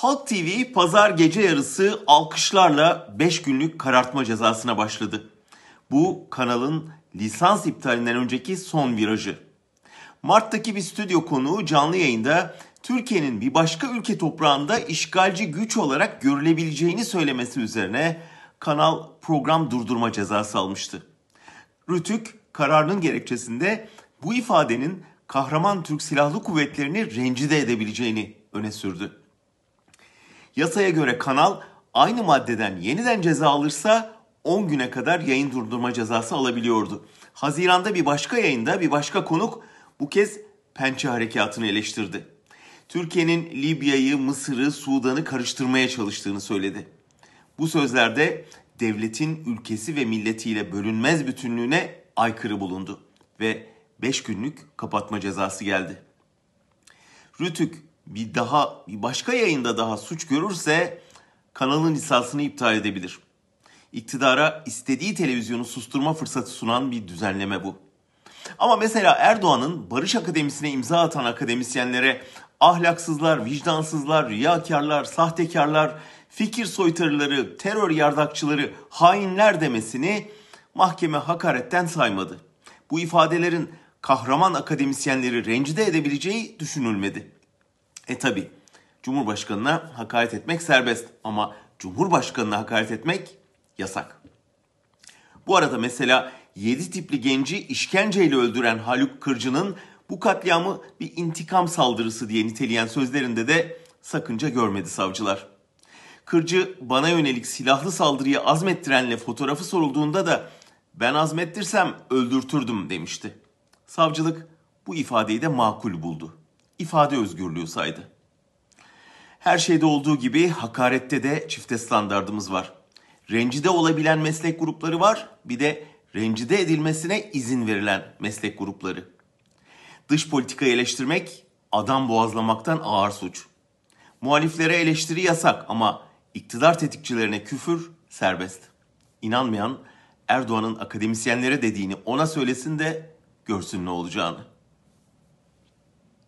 Halk TV pazar gece yarısı alkışlarla 5 günlük karartma cezasına başladı. Bu kanalın lisans iptalinden önceki son virajı. Mart'taki bir stüdyo konuğu canlı yayında Türkiye'nin bir başka ülke toprağında işgalci güç olarak görülebileceğini söylemesi üzerine kanal program durdurma cezası almıştı. Rütük kararının gerekçesinde bu ifadenin kahraman Türk Silahlı Kuvvetleri'ni rencide edebileceğini öne sürdü. Yasaya göre kanal aynı maddeden yeniden ceza alırsa 10 güne kadar yayın durdurma cezası alabiliyordu. Haziranda bir başka yayında bir başka konuk bu kez pençe harekatını eleştirdi. Türkiye'nin Libya'yı, Mısır'ı, Sudan'ı karıştırmaya çalıştığını söyledi. Bu sözlerde devletin ülkesi ve milletiyle bölünmez bütünlüğüne aykırı bulundu ve 5 günlük kapatma cezası geldi. Rütük bir daha bir başka yayında daha suç görürse kanalın lisansını iptal edebilir. İktidara istediği televizyonu susturma fırsatı sunan bir düzenleme bu. Ama mesela Erdoğan'ın Barış Akademisi'ne imza atan akademisyenlere ahlaksızlar, vicdansızlar, riyakarlar, sahtekarlar, fikir soytarıları, terör yardakçıları, hainler demesini mahkeme hakaretten saymadı. Bu ifadelerin kahraman akademisyenleri rencide edebileceği düşünülmedi. E tabi Cumhurbaşkanına hakaret etmek serbest ama Cumhurbaşkanına hakaret etmek yasak. Bu arada mesela 7 tipli genci işkenceyle öldüren Haluk Kırcı'nın bu katliamı bir intikam saldırısı diye niteleyen sözlerinde de sakınca görmedi savcılar. Kırcı bana yönelik silahlı saldırıyı azmettirenle fotoğrafı sorulduğunda da ben azmettirsem öldürtürdüm demişti. Savcılık bu ifadeyi de makul buldu. İfade özgürlüğü saydı. Her şeyde olduğu gibi hakarette de çifte standardımız var. Rencide olabilen meslek grupları var, bir de rencide edilmesine izin verilen meslek grupları. Dış politikayı eleştirmek adam boğazlamaktan ağır suç. Muhaliflere eleştiri yasak ama iktidar tetikçilerine küfür serbest. İnanmayan Erdoğan'ın akademisyenlere dediğini ona söylesin de görsün ne olacağını.